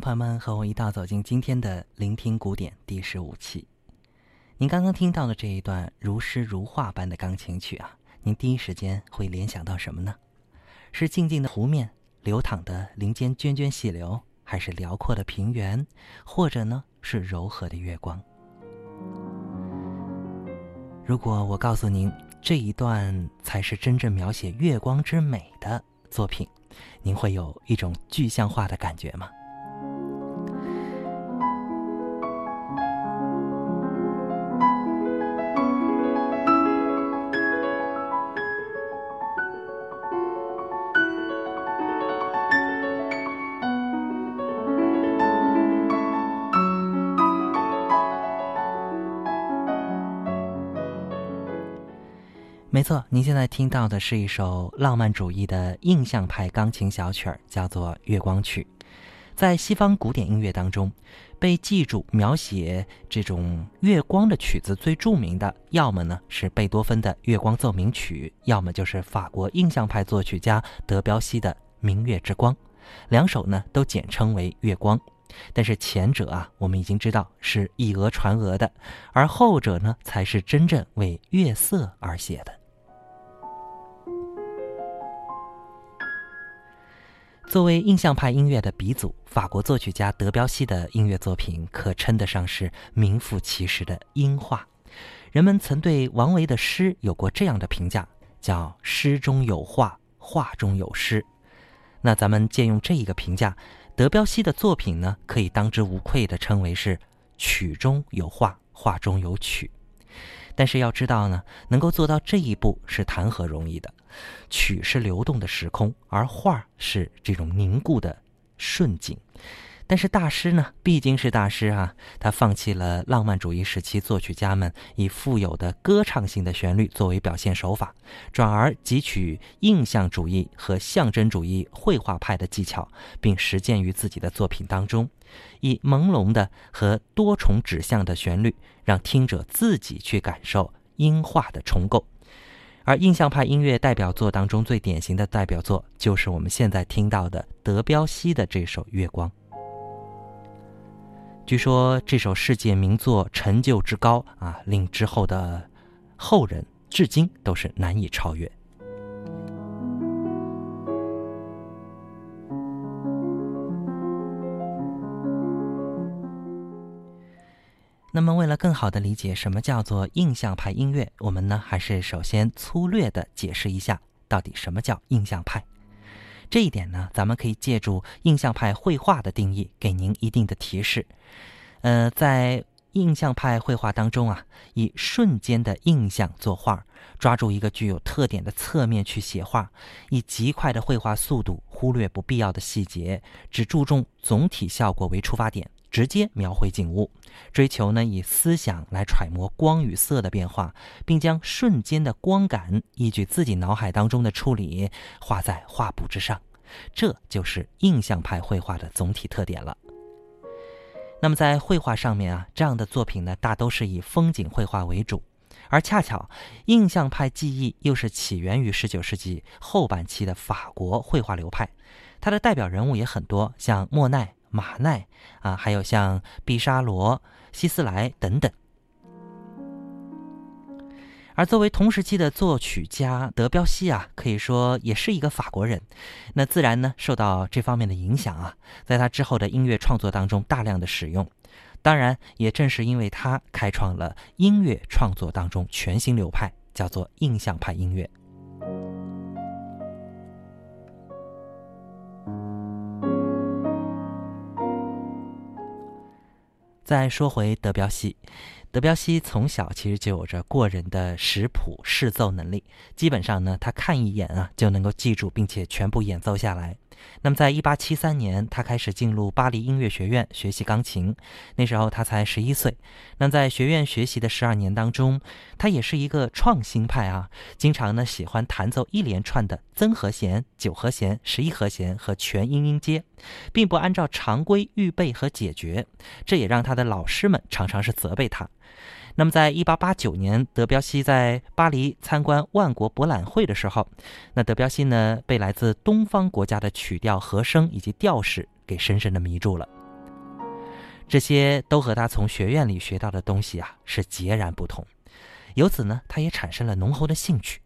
朋友们和我一道走进今天的《聆听古典》第十五期。您刚刚听到的这一段如诗如画般的钢琴曲啊，您第一时间会联想到什么呢？是静静的湖面，流淌的林间涓涓细流，还是辽阔的平原，或者呢是柔和的月光？如果我告诉您这一段才是真正描写月光之美的作品，您会有一种具象化的感觉吗？没错，您现在听到的是一首浪漫主义的印象派钢琴小曲儿，叫做《月光曲》。在西方古典音乐当中，被记住描写这种月光的曲子最著名的，要么呢是贝多芬的《月光奏鸣曲》，要么就是法国印象派作曲家德彪西的《明月之光》。两首呢都简称为《月光》，但是前者啊，我们已经知道是以讹传讹的，而后者呢才是真正为月色而写的。作为印象派音乐的鼻祖，法国作曲家德彪西的音乐作品可称得上是名副其实的音画。人们曾对王维的诗有过这样的评价，叫“诗中有画，画中有诗”。那咱们借用这一个评价，德彪西的作品呢，可以当之无愧地称为是“曲中有画，画中有曲”。但是要知道呢，能够做到这一步是谈何容易的。曲是流动的时空，而画是这种凝固的瞬景。但是大师呢，毕竟是大师啊，他放弃了浪漫主义时期作曲家们以富有的歌唱性的旋律作为表现手法，转而汲取印象主义和象征主义绘画派的技巧，并实践于自己的作品当中，以朦胧的和多重指向的旋律，让听者自己去感受音画的重构。而印象派音乐代表作当中最典型的代表作，就是我们现在听到的德彪西的这首《月光》。据说这首世界名作成就之高啊，令之后的后人至今都是难以超越。那么，为了更好的理解什么叫做印象派音乐，我们呢还是首先粗略的解释一下，到底什么叫印象派。这一点呢，咱们可以借助印象派绘画的定义，给您一定的提示。呃，在印象派绘画当中啊，以瞬间的印象作画，抓住一个具有特点的侧面去写画，以极快的绘画速度，忽略不必要的细节，只注重总体效果为出发点。直接描绘景物，追求呢以思想来揣摩光与色的变化，并将瞬间的光感依据自己脑海当中的处理画在画布之上，这就是印象派绘画的总体特点了。那么在绘画上面啊，这样的作品呢大都是以风景绘画为主，而恰巧印象派技艺又是起源于19世纪后半期的法国绘画流派，它的代表人物也很多，像莫奈。马奈啊，还有像毕沙罗、希斯莱等等。而作为同时期的作曲家德彪西啊，可以说也是一个法国人，那自然呢受到这方面的影响啊，在他之后的音乐创作当中大量的使用。当然，也正是因为他开创了音乐创作当中全新流派，叫做印象派音乐。再说回德彪西，德彪西从小其实就有着过人的识谱试奏能力，基本上呢，他看一眼啊就能够记住，并且全部演奏下来。那么，在一八七三年，他开始进入巴黎音乐学院学习钢琴。那时候他才十一岁。那在学院学习的十二年当中，他也是一个创新派啊，经常呢喜欢弹奏一连串的增和弦、九和弦、十一和弦和全音音阶，并不按照常规预备和解决。这也让他的老师们常常是责备他。那么，在一八八九年，德彪西在巴黎参观万国博览会的时候，那德彪西呢被来自东方国家的曲调、和声以及调式给深深的迷住了。这些都和他从学院里学到的东西啊是截然不同。由此呢，他也产生了浓厚的兴趣，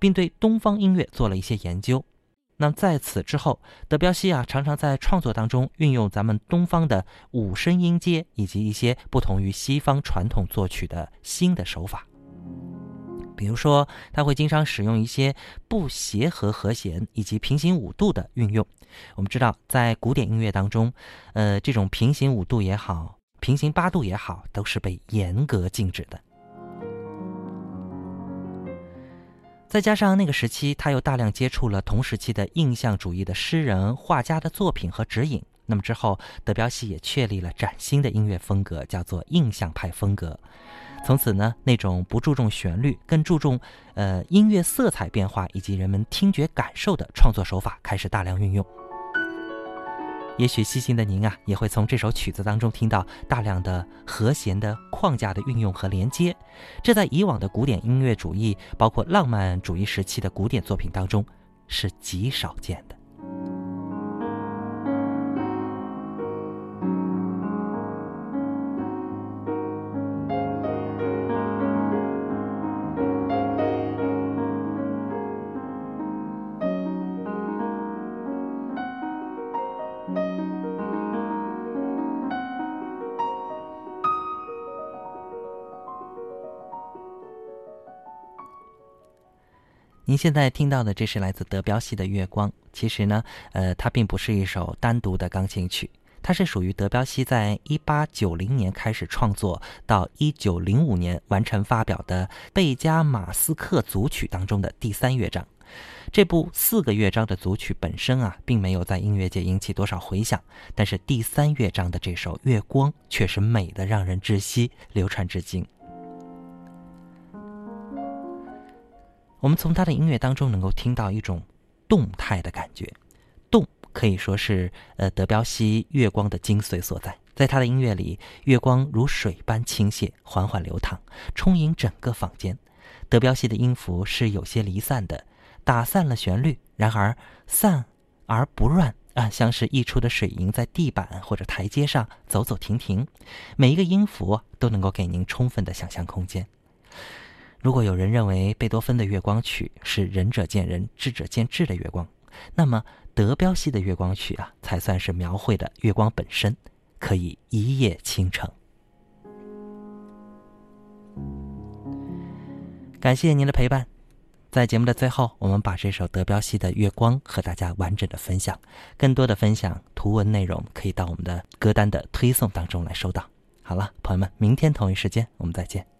并对东方音乐做了一些研究。那在此之后，德彪西啊常常在创作当中运用咱们东方的五声音阶以及一些不同于西方传统作曲的新的手法。比如说，他会经常使用一些不协和和弦以及平行五度的运用。我们知道，在古典音乐当中，呃，这种平行五度也好，平行八度也好，都是被严格禁止的。再加上那个时期，他又大量接触了同时期的印象主义的诗人、画家的作品和指引。那么之后，德彪西也确立了崭新的音乐风格，叫做印象派风格。从此呢，那种不注重旋律，更注重呃音乐色彩变化以及人们听觉感受的创作手法开始大量运用。也许细心的您啊，也会从这首曲子当中听到大量的和弦的框架的运用和连接，这在以往的古典音乐主义，包括浪漫主义时期的古典作品当中是极少见的。您现在听到的，这是来自德彪西的《月光》。其实呢，呃，它并不是一首单独的钢琴曲，它是属于德彪西在一八九零年开始创作，到一九零五年完成发表的《贝加马斯克组曲》当中的第三乐章。这部四个乐章的组曲本身啊，并没有在音乐界引起多少回响，但是第三乐章的这首《月光》却是美的让人窒息，流传至今。我们从他的音乐当中能够听到一种动态的感觉，动可以说是呃德彪西月光的精髓所在。在他的音乐里，月光如水般倾泻，缓缓流淌，充盈整个房间。德彪西的音符是有些离散的，打散了旋律，然而散而不乱啊，像是溢出的水银在地板或者台阶上走走停停。每一个音符都能够给您充分的想象空间。如果有人认为贝多芬的月光曲是仁者见仁，智者见智的月光，那么德彪西的月光曲啊，才算是描绘的月光本身。可以一夜倾城。感谢您的陪伴，在节目的最后，我们把这首德彪西的月光和大家完整的分享，更多的分享图文内容可以到我们的歌单的推送当中来收到。好了，朋友们，明天同一时间我们再见。